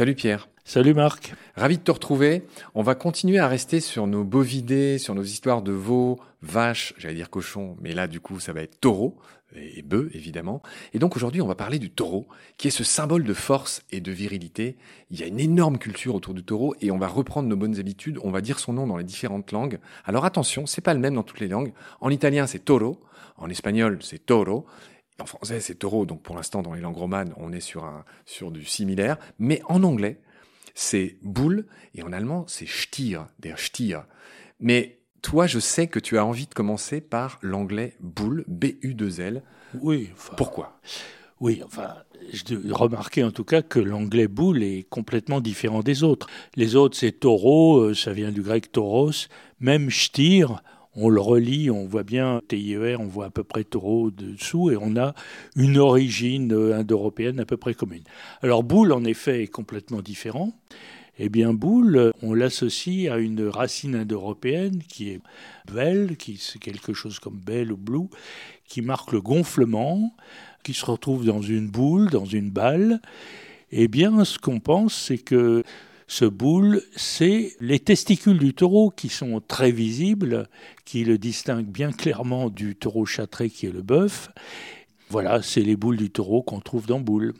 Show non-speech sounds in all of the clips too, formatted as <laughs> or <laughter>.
Salut Pierre. Salut Marc. Ravi de te retrouver. On va continuer à rester sur nos bovidés, sur nos histoires de veaux, vaches, j'allais dire cochons, mais là du coup ça va être taureau et bœufs évidemment. Et donc aujourd'hui on va parler du taureau, qui est ce symbole de force et de virilité. Il y a une énorme culture autour du taureau et on va reprendre nos bonnes habitudes, on va dire son nom dans les différentes langues. Alors attention, c'est pas le même dans toutes les langues. En italien c'est taureau, en espagnol c'est taureau, en français c'est taureau, donc pour l'instant dans les langues romanes on est sur, un, sur du similaire, mais en anglais c'est boule et en allemand c'est Stier, der Stier. Mais toi, je sais que tu as envie de commencer par l'anglais boule, B-U-2-L. Oui. Pourquoi? Oui, enfin, je remarquer en tout cas que l'anglais boule est complètement différent des autres. Les autres, c'est taureau, euh, ça vient du grec tauros, même Stier, on le relit, on voit bien TIER, on voit à peu près taureau dessous, et on a une origine euh, indo-européenne à peu près commune. Alors boule, en effet, est complètement différent. Eh bien, boule, on l'associe à une racine indo-européenne qui est belle, qui c'est quelque chose comme belle ou blue, qui marque le gonflement, qui se retrouve dans une boule, dans une balle. Eh bien, ce qu'on pense, c'est que ce boule, c'est les testicules du taureau qui sont très visibles, qui le distinguent bien clairement du taureau châtré qui est le bœuf. Voilà, c'est les boules du taureau qu'on trouve dans boule.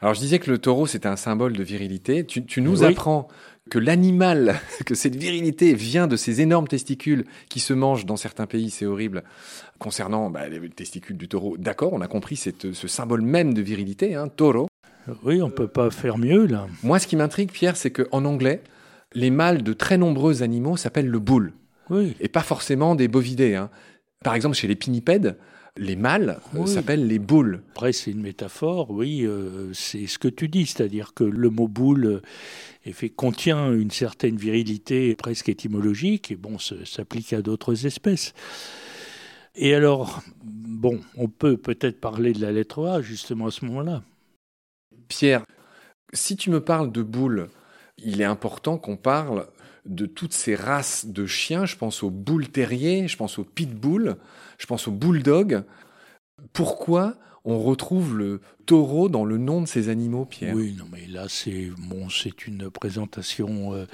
Alors je disais que le taureau c'était un symbole de virilité. Tu, nous apprends que l'animal, <laughs> que cette virilité vient de ces énormes testicules qui se mangent dans certains pays, c'est horrible. Concernant bah, les testicules du taureau, d'accord, on a compris cette, ce symbole même de virilité, hein, taureau. Oui, on peut pas faire mieux là. Moi, ce qui m'intrigue, Pierre, c'est qu'en anglais, les mâles de très nombreux animaux s'appellent le bull. Oui. Et pas forcément des bovidés. Hein. Par exemple, chez les pinnipèdes, les mâles euh, s'appellent les boules. Après, c'est une métaphore, oui, euh, c'est ce que tu dis, c'est-à-dire que le mot boule euh, contient une certaine virilité presque étymologique, et bon, s'applique à d'autres espèces. Et alors, bon, on peut peut-être parler de la lettre A justement à ce moment-là. Pierre, si tu me parles de boules, il est important qu'on parle de toutes ces races de chiens. Je pense aux boules terriers, je pense aux pitbull, je pense aux bulldog. Pourquoi on retrouve le taureau dans le nom de ces animaux, Pierre? Oui, non, mais là, c'est une présentation euh,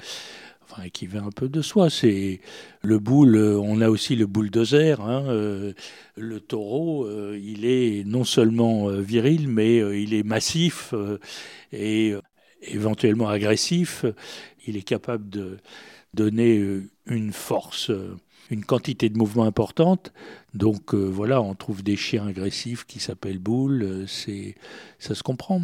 qui va un peu de soi. C'est le boule, on a aussi le bulldozer. Hein, euh, le taureau, euh, il est non seulement euh, viril, mais il est massif et éventuellement agressif. Il est capable de donner une force, une quantité de mouvement importante. Donc voilà, on trouve des chiens agressifs qui s'appellent boules. C'est, ça se comprend.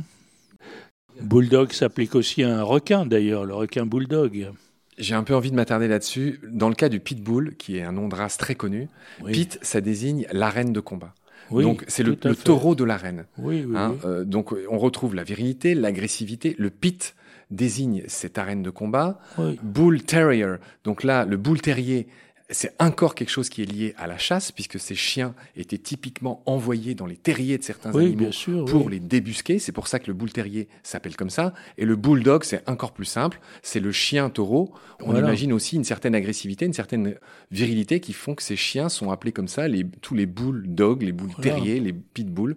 Bulldog s'applique aussi à un requin d'ailleurs, le requin bulldog. J'ai un peu envie de m'attarder là-dessus. Dans le cas du pitbull, qui est un nom de race très connu, pit, ça désigne l'arène de combat. donc c'est le, taureau de l'arène. Oui, hein, euh, donc on retrouve la virilité, l'agressivité. Le pit désigne cette arène de combat. Bull terrier. Donc là, le bull terrier, c'est encore quelque chose qui est lié à la chasse, puisque ces chiens étaient typiquement envoyés dans les terriers de certains animaux pour les débusquer. C'est pour ça que le boule terrier s'appelle comme ça. Et le bulldog, c'est encore plus simple. C'est le chien taureau. On imagine aussi une certaine agressivité, une certaine virilité qui font que ces chiens sont appelés comme ça. Les, tous les bulldogs, les boules terriers, les pitbulls.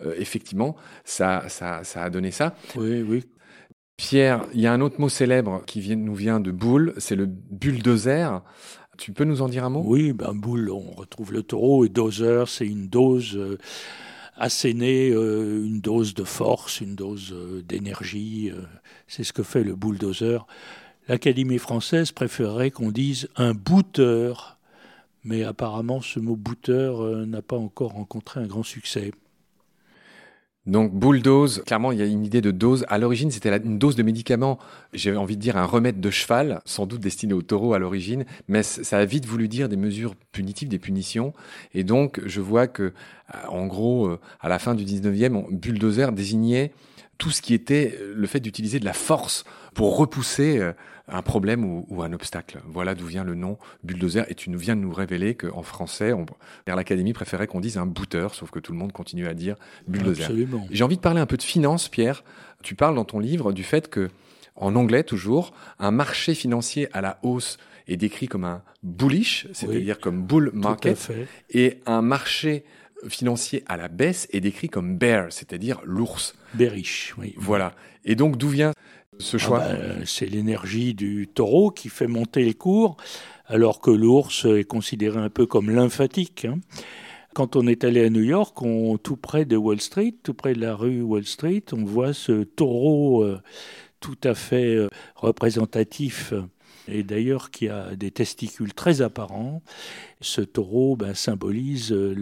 Euh, effectivement, ça, ça, ça a donné ça. Oui, oui. Pierre, il y a un autre mot célèbre qui vient, nous vient de boule, c'est le bulldozer. Tu peux nous en dire un mot? Oui, ben boule, on retrouve le taureau et dozer, c'est une dose euh, assénée, euh, une dose de force, une dose euh, d'énergie. c'est ce que fait le bulldozer. L'Académie française préférerait qu'on dise un booter, mais apparemment ce mot booter n'a pas encore rencontré un grand succès. Donc bulldoze, clairement il y a une idée de dose. À l'origine c'était une dose de médicament, j'ai envie de dire un remède de cheval, sans doute destiné au taureau à l'origine, mais ça a vite voulu dire des mesures punitives, des punitions. Et donc je vois que euh, en gros euh, à la fin du 19e, bulldozer désignait tout ce qui était euh, le fait d'utiliser de la force pour repousser un problème ou, un obstacle. Voilà d'où vient le nom bulldozer. Et tu nous viens de nous révéler qu'en français, on, l'Académie préférait qu'on dise un booter, sauf que tout le monde continue à dire bulldozer. J'ai envie de parler un peu de finance, Pierre. Tu parles dans ton livre du fait que, en anglais toujours, un marché financier à la hausse est décrit comme un bullish, c'est-à-dire comme bull market, et un marché financier à la baisse est décrit comme bear, c'est-à-dire l'ours. Bearish, oui. Voilà. Et donc d'où vient ce choix? ah bah, C'est l'énergie du taureau qui fait monter les cours, alors que l'ours est considéré un peu comme lymphatique. Hein. Quand on est allé à New York, on, tout près de Wall Street, tout près de la rue Wall Street, on voit ce taureau euh, tout à fait euh, représentatif et d'ailleurs qui a des testicules très apparents. Ce taureau ben, symbolise euh,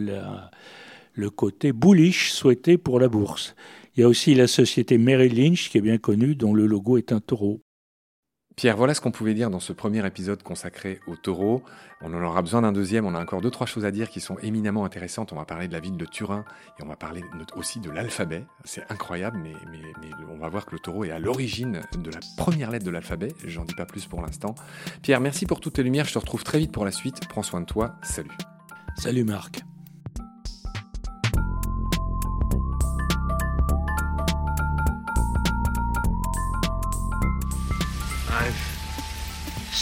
le côté bullish souhaité pour la bourse. Il y a aussi la société Merrill Lynch qui est bien connue, dont le logo est un taureau. Pierre, voilà ce qu'on pouvait dire dans ce premier épisode consacré au taureau. On en aura besoin d'un deuxième. On a encore deux, trois choses à dire qui sont éminemment intéressantes. On va parler de la ville de Turin et on va parler aussi de l'alphabet. C'est incroyable, mais, on va voir que le taureau est à l'origine de la première lettre de l'alphabet. J'en dis pas plus pour l'instant. Pierre, merci pour toutes tes lumières. Je te retrouve très vite pour la suite. Prends soin de toi. Salut. Salut Marc.